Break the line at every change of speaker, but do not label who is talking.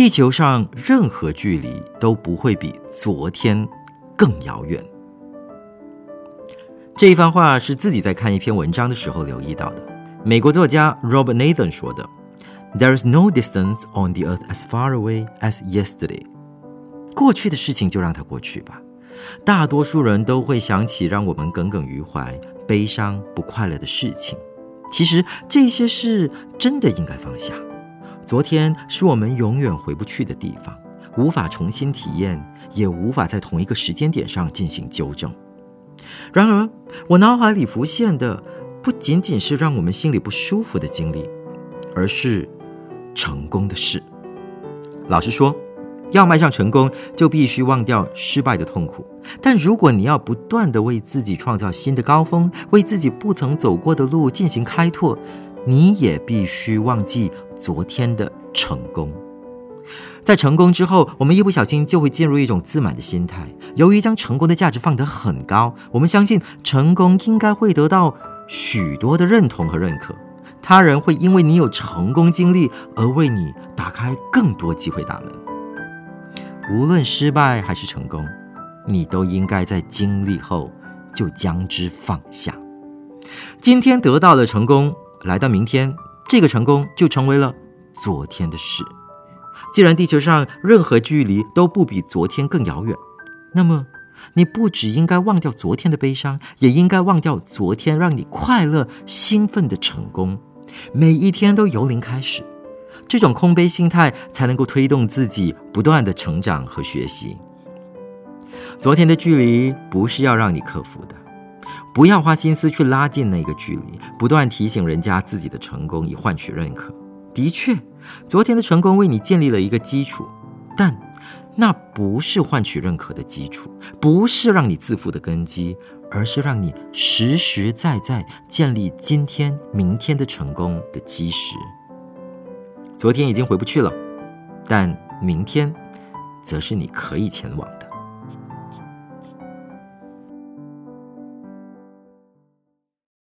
地球上任何距离都不会比昨天更遥远。这一番话是自己在看一篇文章的时候留意到的。美国作家 Robert Nathan 说的：“There is no distance on the earth as far away as yesterday。”过去的事情就让它过去吧。大多数人都会想起让我们耿耿于怀、悲伤、不快乐的事情。其实这些事真的应该放下。昨天是我们永远回不去的地方，无法重新体验，也无法在同一个时间点上进行纠正。然而，我脑海里浮现的不仅仅是让我们心里不舒服的经历，而是成功的事。老实说。要迈向成功，就必须忘掉失败的痛苦。但如果你要不断的为自己创造新的高峰，为自己不曾走过的路进行开拓，你也必须忘记昨天的成功。在成功之后，我们一不小心就会进入一种自满的心态。由于将成功的价值放得很高，我们相信成功应该会得到许多的认同和认可，他人会因为你有成功经历而为你打开更多机会大门。无论失败还是成功，你都应该在经历后就将之放下。今天得到了成功，来到明天，这个成功就成为了昨天的事。既然地球上任何距离都不比昨天更遥远，那么你不只应该忘掉昨天的悲伤，也应该忘掉昨天让你快乐兴奋的成功。每一天都由零开始。这种空杯心态才能够推动自己不断的成长和学习。昨天的距离不是要让你克服的，不要花心思去拉近那个距离，不断提醒人家自己的成功以换取认可。的确，昨天的成功为你建立了一个基础，但那不是换取认可的基础，不是让你自负的根基，而是让你实实在在建立今天、明天的成功的基石。昨天已经回不去了，但明天，则是你可以前往。